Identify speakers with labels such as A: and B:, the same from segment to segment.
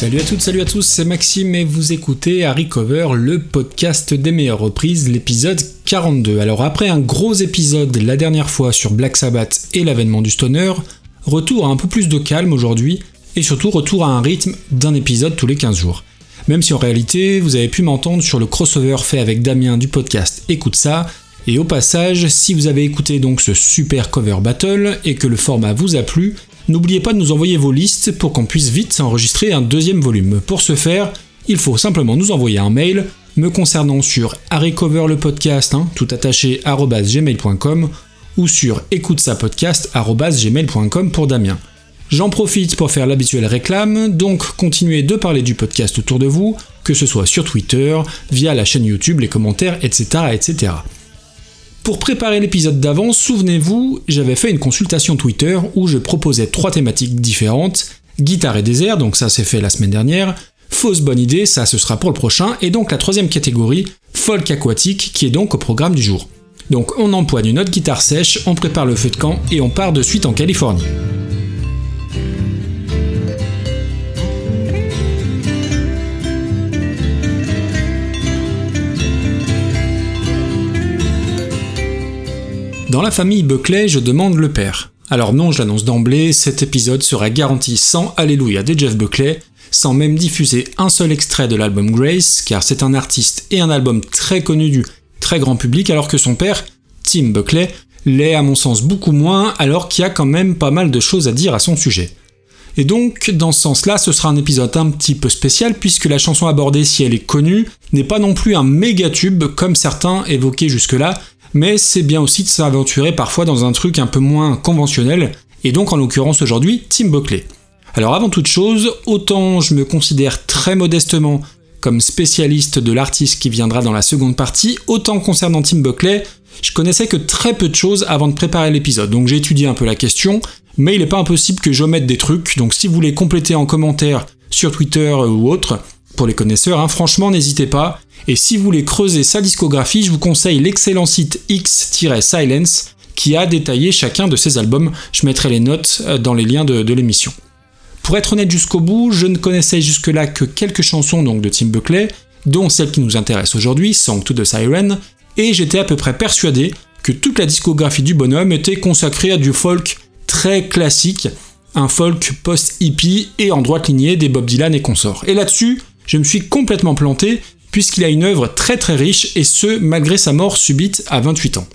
A: Salut à toutes, salut à tous, c'est Maxime et vous écoutez Harry Cover, le podcast des meilleures reprises, l'épisode 42. Alors après un gros épisode la dernière fois sur Black Sabbath et l'avènement du stoner, retour à un peu plus de calme aujourd'hui et surtout retour à un rythme d'un épisode tous les 15 jours. Même si en réalité vous avez pu m'entendre sur le crossover fait avec Damien du podcast Écoute ça, et au passage, si vous avez écouté donc ce super cover battle et que le format vous a plu, n'oubliez pas de nous envoyer vos listes pour qu'on puisse vite enregistrer un deuxième volume. Pour ce faire, il faut simplement nous envoyer un mail me concernant sur Cover le podcast, hein, tout attaché gmail.com ou sur écoute sa podcast gmail.com pour Damien. J'en profite pour faire l'habituelle réclame, donc continuez de parler du podcast autour de vous, que ce soit sur Twitter, via la chaîne YouTube, les commentaires, etc. etc. Pour préparer l'épisode d'avant, souvenez-vous, j'avais fait une consultation Twitter où je proposais trois thématiques différentes, guitare et désert, donc ça c'est fait la semaine dernière, fausse bonne idée, ça ce sera pour le prochain, et donc la troisième catégorie, folk aquatique, qui est donc au programme du jour. Donc on empoigne une autre guitare sèche, on prépare le feu de camp et on part de suite en Californie. Dans la famille Buckley, je demande le père. Alors non, je l'annonce d'emblée, cet épisode sera garanti sans Alléluia de Jeff Buckley, sans même diffuser un seul extrait de l'album Grace, car c'est un artiste et un album très connu du très grand public, alors que son père, Tim Buckley, l'est à mon sens beaucoup moins, alors qu'il y a quand même pas mal de choses à dire à son sujet. Et donc, dans ce sens-là, ce sera un épisode un petit peu spécial, puisque la chanson abordée, si elle est connue, n'est pas non plus un méga tube comme certains évoqués jusque-là, mais c'est bien aussi de s'aventurer parfois dans un truc un peu moins conventionnel, et donc en l'occurrence aujourd'hui Tim Buckley. Alors avant toute chose, autant je me considère très modestement comme spécialiste de l'artiste qui viendra dans la seconde partie, autant concernant Tim Buckley, je connaissais que très peu de choses avant de préparer l'épisode, donc j'ai étudié un peu la question, mais il n'est pas impossible que j'omette des trucs, donc si vous voulez compléter en commentaire sur Twitter ou autre, pour les connaisseurs, hein, franchement n'hésitez pas, et si vous voulez creuser sa discographie, je vous conseille l'excellent site X-Silence qui a détaillé chacun de ses albums. Je mettrai les notes euh, dans les liens de, l'émission. Pour être honnête jusqu'au bout, je ne connaissais jusque-là que quelques chansons donc de Tim Buckley, dont celle qui nous intéresse aujourd'hui, Song to the Siren, et j'étais à peu près persuadé que toute la discographie du bonhomme était consacrée à du folk très classique, un folk post-hippie et en droite lignée des Bob Dylan et consorts. Et là-dessus, je me suis complètement planté, puisqu'il a une œuvre très très riche, et ce, malgré sa mort subite à 28 ans.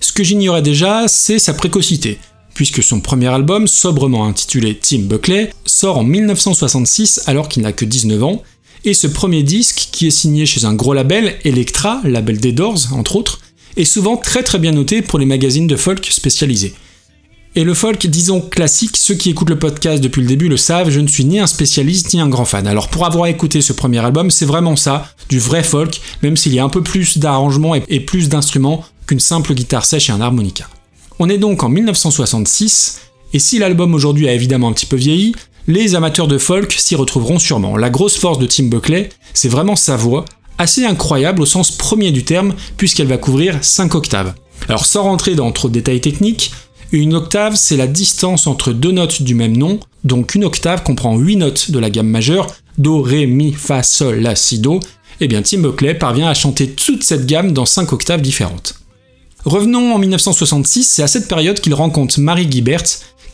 A: Ce que j'ignorais déjà, c'est sa précocité, puisque son premier album, sobrement intitulé Tim Buckley, sort en 1966 alors qu'il n'a que 19 ans, et ce premier disque, qui est signé chez un gros label, Electra, label des Doors entre autres, est souvent très très bien noté pour les magazines de folk spécialisés. Et le folk, disons classique, ceux qui écoutent le podcast depuis le début le savent, je ne suis ni un spécialiste ni un grand fan. Alors pour avoir écouté ce premier album, c'est vraiment ça, du vrai folk, même s'il y a un peu plus d'arrangements et plus d'instruments qu'une simple guitare sèche et un harmonica. On est donc en 1966, et si l'album aujourd'hui a évidemment un petit peu vieilli, les amateurs de folk s'y retrouveront sûrement. La grosse force de Tim Buckley, c'est vraiment sa voix, assez incroyable au sens premier du terme, puisqu'elle va couvrir 5 octaves. Alors sans rentrer dans trop de détails techniques, une octave, c'est la distance entre deux notes du même nom, donc une octave comprend 8 notes de la gamme majeure, Do, Ré, Mi, Fa, Sol, La, Si, Do, et eh bien Tim Buckley parvient à chanter toute cette gamme dans 5 octaves différentes. Revenons en 1966, c'est à cette période qu'il rencontre Marie Guibert,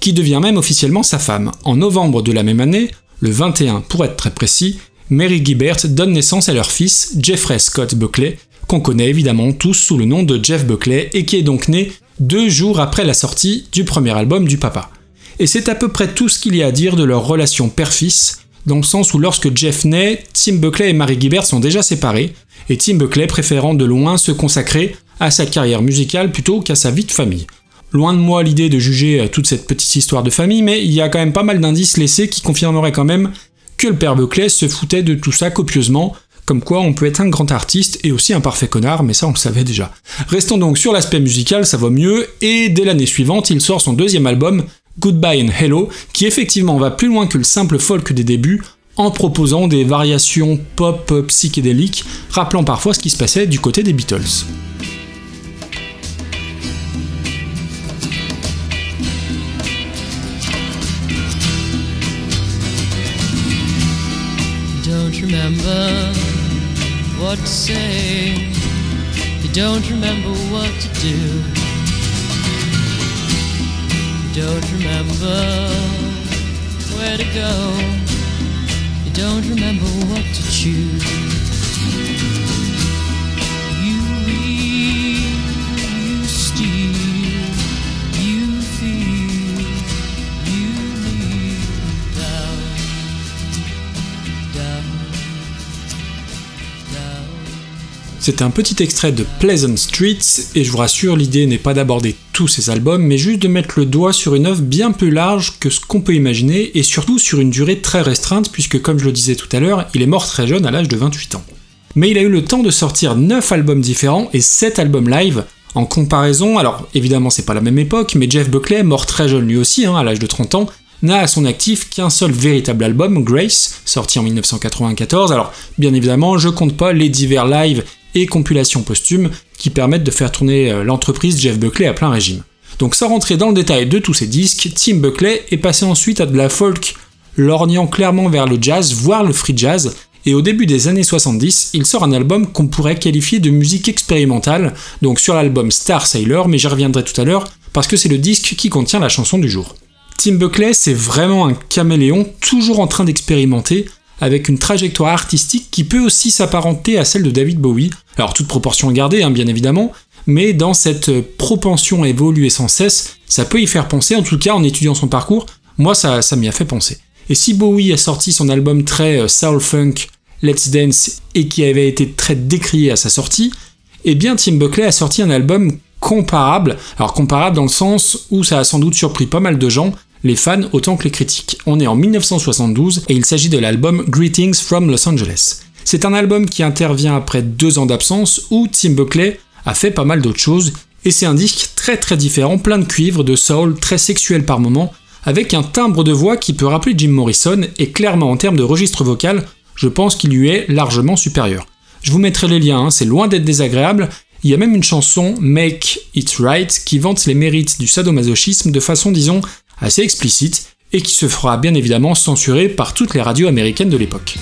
A: qui devient même officiellement sa femme. En novembre de la même année, le 21 pour être très précis, Mary Guibert donne naissance à leur fils, Jeffrey Scott Buckley, qu'on connaît évidemment tous sous le nom de Jeff Buckley, et qui est donc né deux jours après la sortie du premier album du papa. Et c'est à peu près tout ce qu'il y a à dire de leur relation père-fils, dans le sens où lorsque Jeff naît, Tim Buckley et Mary Gibbert sont déjà séparés, et Tim Buckley préférant de loin se consacrer à sa carrière musicale plutôt qu'à sa vie de famille. Loin de moi l'idée de juger euh, toute cette petite histoire de famille, mais il y a quand même pas mal d'indices laissés qui confirmeraient quand même que le père Buckley se foutait de tout ça copieusement, comme quoi on peut être un grand artiste et aussi un parfait connard, mais ça on le savait déjà. Restons donc sur l'aspect musical, ça va mieux, et dès l'année suivante, il sort son deuxième album, Goodbye and Hello, qui effectivement va plus loin que le simple folk des débuts, en proposant des variations pop psychédéliques, rappelant parfois ce qui se passait du côté des Beatles.
B: What to say. You don't remember what to do. You don't remember where to go. You don't remember what to choose.
A: C'est un petit extrait de Pleasant Streets, et je vous rassure, l'idée n'est pas d'aborder tous ces albums, mais juste de mettre le doigt sur une œuvre bien plus large que ce qu'on peut imaginer, et surtout sur une durée très restreinte, puisque comme je le disais tout à l'heure, il est mort très jeune à l'âge de 28 ans. Mais il a eu le temps de sortir 9 albums différents et 7 albums live, en comparaison, alors évidemment c'est pas la même époque, mais Jeff Buckley, mort très jeune lui aussi, hein, à l'âge de 30 ans, n'a à son actif qu'un seul véritable album, Grace, sorti en 1994. Alors bien évidemment, je compte pas les divers lives et compilations posthumes qui permettent de faire tourner euh, l'entreprise Jeff Buckley à plein régime. Donc sans rentrer dans le détail de tous ces disques, Tim Buckley est passé ensuite à de la folk, lorgnant clairement vers le jazz, voire le free jazz, et au début des années 70, il sort un album qu'on pourrait qualifier de musique expérimentale, donc sur l'album Star Sailor, mais j'y reviendrai tout à l'heure, parce que c'est le disque qui contient la chanson du jour. Tim Buckley, c'est vraiment un caméléon, toujours en train d'expérimenter, avec une trajectoire artistique qui peut aussi s'apparenter à celle de David Bowie. Alors toute proportion gardée, hein, bien évidemment, mais dans cette propension à évoluer sans cesse, ça peut y faire penser, en tout cas en étudiant son parcours, moi ça, m'y a fait penser. Et si Bowie a sorti son album très euh, soul funk, Let's Dance, et qui avait été très décrié à sa sortie, eh bien Tim Buckley a sorti un album comparable, alors comparable dans le sens où ça a sans doute surpris pas mal de gens, les fans autant que les critiques. On est en 1972 et il s'agit de l'album Greetings from Los Angeles. C'est un album qui intervient après deux ans d'absence où Tim Buckley a fait pas mal d'autres choses et c'est un disque très très différent, plein de cuivre, de soul, très sexuel par moments, avec un timbre de voix qui peut rappeler Jim Morrison et clairement en termes de registre vocal, je pense qu'il lui est largement supérieur. Je vous mettrai les liens, hein, c'est loin d'être désagréable. Il y a même une chanson, Make It Right, qui vante les mérites du sadomasochisme de façon, disons, assez explicite et qui se fera bien évidemment censurer par toutes les radios américaines de l'époque.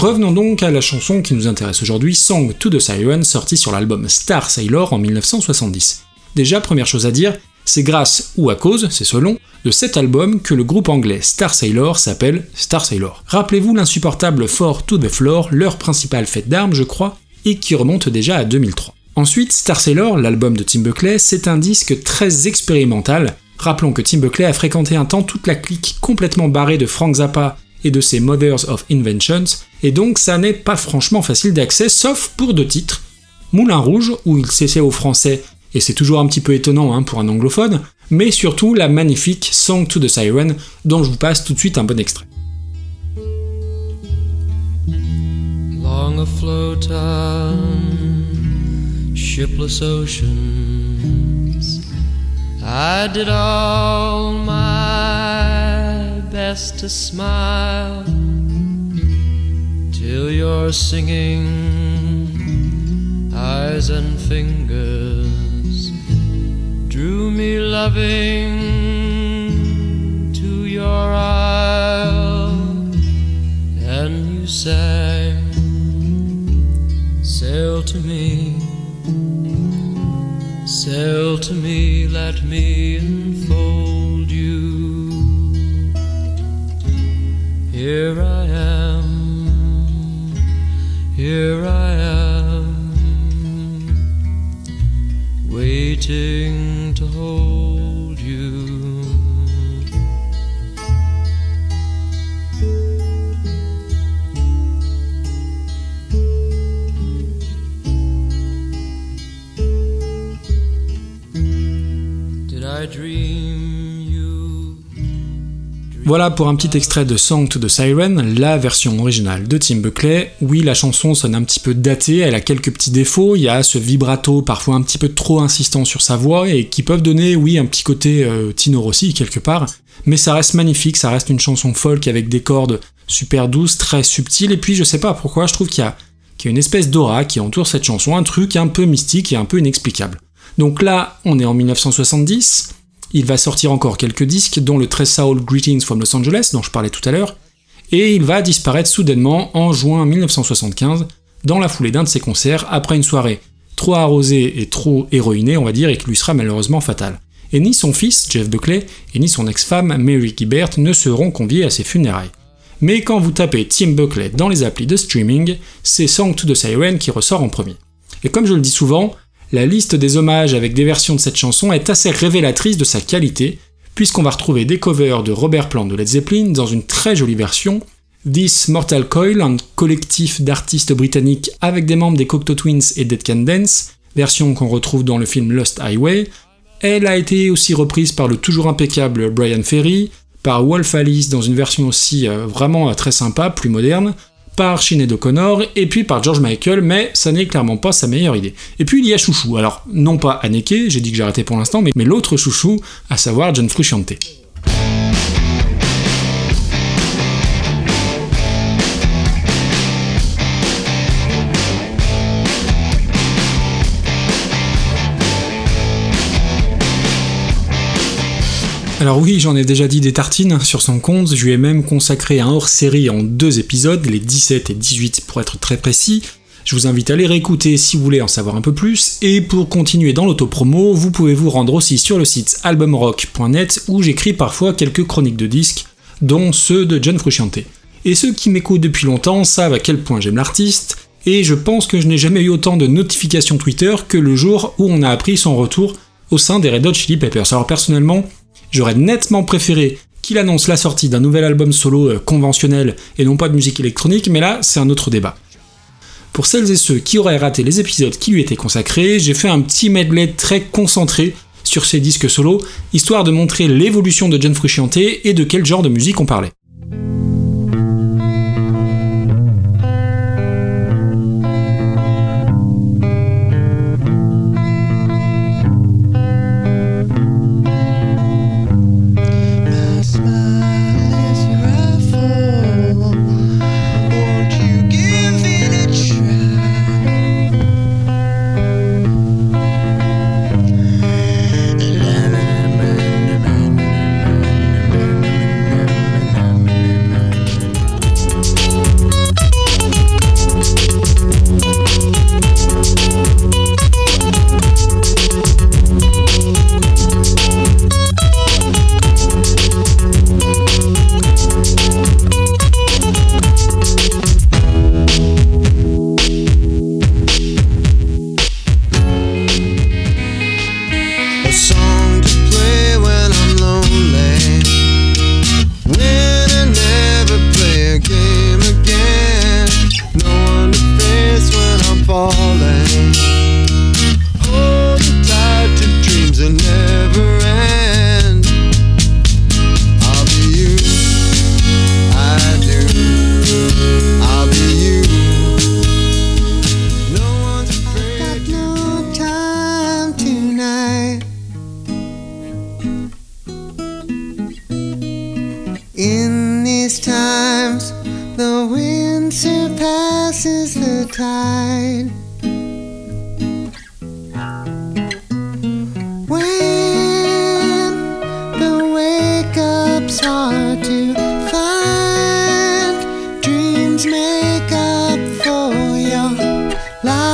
A: Revenons donc à la chanson qui nous intéresse aujourd'hui, Song to the Siren, sortie sur l'album Star Sailor en 1970. Déjà, première chose à dire, c'est grâce ou à cause, c'est selon, de cet album que le groupe anglais Star Sailor s'appelle Star Sailor. Rappelez-vous l'insupportable Fort to the Floor, leur principale fête d'armes, je crois, et qui remonte déjà à 2003. Ensuite, Star Sailor, l'album de Tim Buckley, c'est un disque très expérimental. Rappelons que Tim Buckley a fréquenté un temps toute la clique complètement barrée de Frank Zappa et de ses Mothers of Inventions, et donc ça n'est pas franchement facile d'accès, sauf pour deux titres. Moulin Rouge, où il s'essaie au français, et c'est toujours un petit peu étonnant hein, pour un anglophone, mais surtout la magnifique Song to the Siren, dont je vous passe tout de suite un bon extrait. Best to smile till your singing eyes and fingers drew me loving to your isle. And you sang sail to me sail to me let me Voilà pour un petit extrait de Song to Siren, la version originale de Tim Buckley. Oui, la chanson sonne un petit peu datée, elle a quelques petits défauts, il y a ce vibrato parfois un petit peu trop insistant sur sa voix et qui peuvent donner, oui, un petit côté euh, Tino Rossi quelque part, mais ça reste magnifique, ça reste une chanson folk avec des cordes super douces, très subtiles, et puis je sais pas pourquoi, je trouve qu'il y a, qu'il y a une espèce d'aura qui entoure cette chanson, un truc un peu mystique et un peu inexplicable. Donc là, on est en 1970, il va sortir encore quelques disques, dont le très soul Greetings from Los Angeles, dont je parlais tout à l'heure, et il va disparaître soudainement en juin 1975, dans la foulée d'un de ses concerts, après une soirée trop arrosée et trop héroïnée, on va dire, et qui lui sera malheureusement fatale. Et ni son fils, Jeff Buckley, et ni son ex-femme, Mary Gibbert, ne seront conviés à ses funérailles. Mais quand vous tapez Tim Buckley dans les applis de streaming, c'est Song to the Siren qui ressort en premier. Et comme je le dis souvent, la liste des hommages avec des versions de cette chanson est assez révélatrice de sa qualité, puisqu'on va retrouver des covers de Robert Plant de Led Zeppelin dans une très jolie version, This Mortal Coil, un collectif d'artistes britanniques avec des membres des Cocteau Twins et Dead Can Dance, version qu'on retrouve dans le film Lost Highway. Elle a été aussi reprise par le toujours impeccable Brian Ferry, par Wolf Alice dans une version aussi euh, vraiment euh, très sympa, plus moderne, par Sinead O'Connor et puis par George Michael, mais ça n'est clairement pas sa meilleure idée. Et puis il y a Chouchou, alors non pas Anneke, j'ai dit que j'arrêtais pour l'instant, mais, mais l'autre Chouchou, à savoir John Frusciante. Alors oui, j'en ai déjà dit des tartines sur son compte, je lui ai même consacré un hors-série en deux épisodes, les 17 et 18 pour être très précis. Je vous invite à les réécouter si vous voulez en savoir un peu plus, et pour continuer dans l'autopromo, vous pouvez vous rendre aussi sur le site albumrock.net où j'écris parfois quelques chroniques de disques, dont ceux de John Frusciante. Et ceux qui m'écoutent depuis longtemps savent à quel point j'aime l'artiste, et je pense que je n'ai jamais eu autant de notifications Twitter que le jour où on a appris son retour au sein des Red Hot Chili Peppers. Alors personnellement, J'aurais nettement préféré qu'il annonce la sortie d'un nouvel album solo euh, conventionnel et non pas de musique électronique, mais là, c'est un autre débat. Pour celles et ceux qui auraient raté les épisodes qui lui étaient consacrés, j'ai fait un petit medley très concentré sur ces disques solo, histoire de montrer l'évolution de John Frusciante et de quel genre de musique on parlait.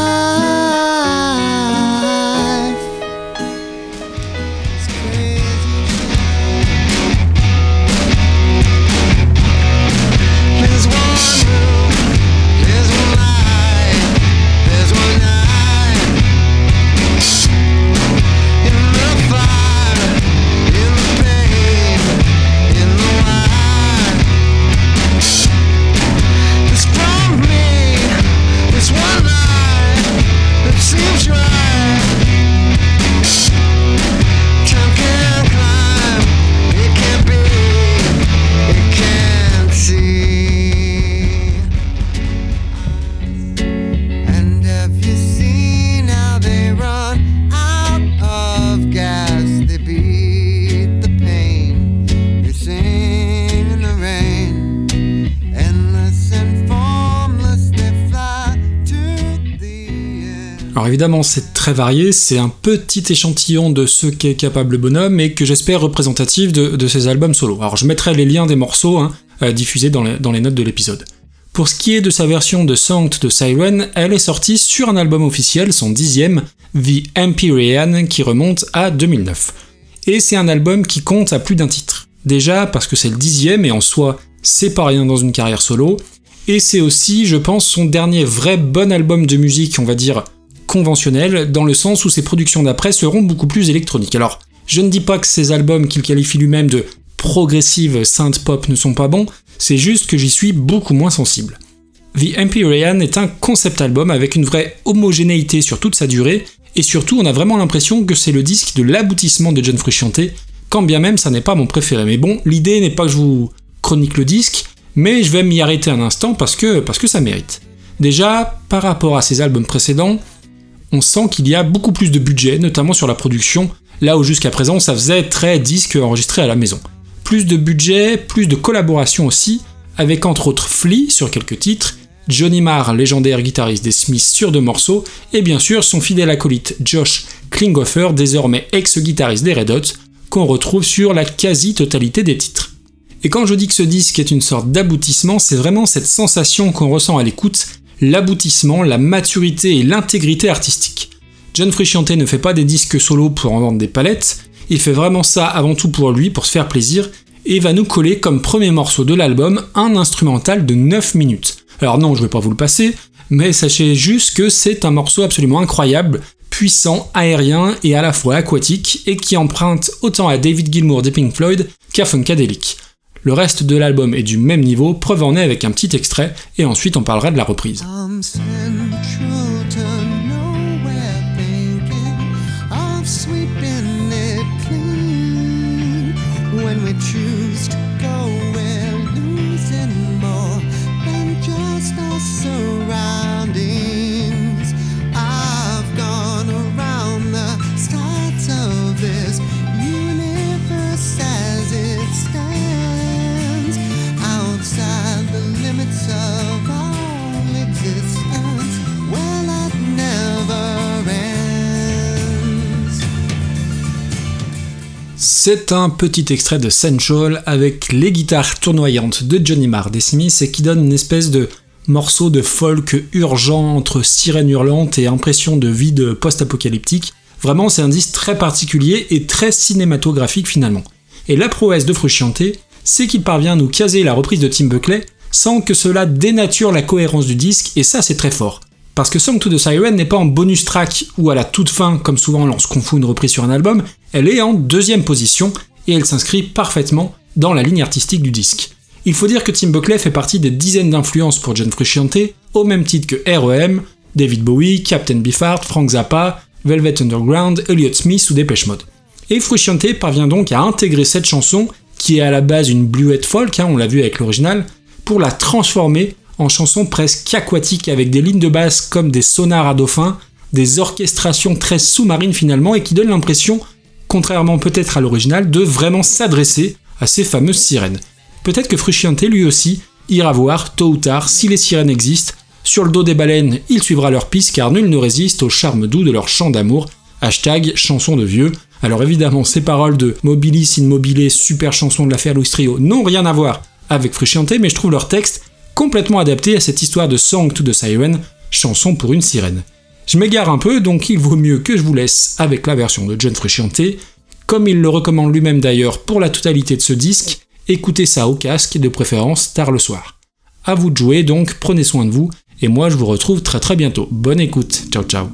A: más. Alors évidemment, c'est très varié, c'est un petit échantillon de ce qu'est capable le bonhomme et que j'espère représentatif de, ses albums solo. Alors je mettrai les liens des morceaux hein, euh, diffusés dans les, notes de l'épisode. Pour ce qui est de sa version de to the Siren, elle est sortie sur un album officiel, son dixième, The Empyrean, qui remonte à 2009. Et c'est un album qui compte à plus d'un titre. Déjà parce que c'est le dixième et en soi, c'est pas rien dans une carrière solo, et c'est aussi, je pense, son dernier vrai bon album de musique, on va dire, conventionnel, dans le sens où ses productions d'après seront beaucoup plus électroniques. Alors, je ne dis pas que ces albums qu'il qualifie lui-même de progressive synth pop ne sont pas bons, c'est juste que j'y suis beaucoup moins sensible. The Empyrean est un concept album avec une vraie homogénéité sur toute sa durée, et surtout on a vraiment l'impression que c'est le disque de l'aboutissement de John Frusciante, quand bien même ça n'est pas mon préféré. Mais bon, l'idée n'est pas que je vous chronique le disque, mais je vais m'y arrêter un instant parce que, parce que ça mérite. Déjà, par rapport à ses albums précédents, on sent qu'il y a beaucoup plus de budget, notamment sur la production, là où jusqu'à présent ça faisait très disque enregistré à la maison. Plus de budget, plus de collaboration aussi, avec entre autres Flea sur quelques titres, Johnny Marr, légendaire guitariste des Smiths sur deux morceaux, et bien sûr son fidèle acolyte Josh Klinghoffer, désormais ex-guitariste des Red Hot, qu'on retrouve sur la quasi-totalité des titres. Et quand je dis que ce disque est une sorte d'aboutissement, c'est vraiment cette sensation qu'on ressent à l'écoute, l'aboutissement, la maturité et l'intégrité artistique. John Frusciante ne fait pas des disques solo pour en vendre des palettes, il fait vraiment ça avant tout pour lui, pour se faire plaisir, et va nous coller comme premier morceau de l'album un instrumental de 9 minutes. Alors non, je vais pas vous le passer, mais sachez juste que c'est un morceau absolument incroyable, puissant, aérien et à la fois aquatique, et qui emprunte autant à David Gilmour des Pink Floyd qu'à Funkadelic. Le reste de l'album est du même niveau, preuve en est avec un petit extrait, et ensuite on parlera de la reprise. C'est un petit extrait de Central avec les guitares tournoyantes de Johnny Marr des Smiths et qui donne une espèce de morceau de folk urgent entre sirène hurlante et impression de vide post-apocalyptique. Vraiment, c'est un disque très particulier et très cinématographique finalement. Et la prouesse de Frusciante, c'est qu'il parvient à nous caser la reprise de Tim Buckley sans que cela dénature la cohérence du disque, et ça c'est très fort. Parce que Song to the Siren n'est pas en bonus track ou à la toute fin, comme souvent lorsqu'on fout une reprise sur un album, elle est en deuxième position et elle s'inscrit parfaitement dans la ligne artistique du disque. Il faut dire que Tim Buckley fait partie des dizaines d'influences pour John Frusciante, au même titre que R.E.M., David Bowie, Captain Beefheart, Frank Zappa, Velvet Underground, Elliott Smith ou Depeche Mode. Et Frusciante parvient donc à intégrer cette chanson, qui est à la base une bluette folk, hein, on l'a vu avec l'original, pour la transformer en chanson presque aquatique avec des lignes de basse comme des sonars à dauphin, des orchestrations très sous-marines finalement et qui donnent l'impression, contrairement peut-être à l'original, de vraiment s'adresser à ces fameuses sirènes. Peut-être que Frusciante lui aussi ira voir tôt ou tard si les sirènes existent. Sur le dos des baleines, il suivra leur piste car nul ne résiste au charme doux de leur chant d'amour. Hashtag chanson de vieux. Alors évidemment, ces paroles de Mobilis in super chanson de l'affaire Louis Trio, n'ont rien à voir avec Frusciante, mais je trouve leur texte complètement adapté à cette histoire de Song to the Siren, chanson pour une sirène. Je m'égare un peu, donc il vaut mieux que je vous laisse avec la version de John Frusciante, comme il le recommande lui-même d'ailleurs pour la totalité de ce disque, écoutez ça au casque de préférence tard le soir. A vous de jouer donc, prenez soin de vous, et moi je vous retrouve très très bientôt. Bonne écoute, ciao ciao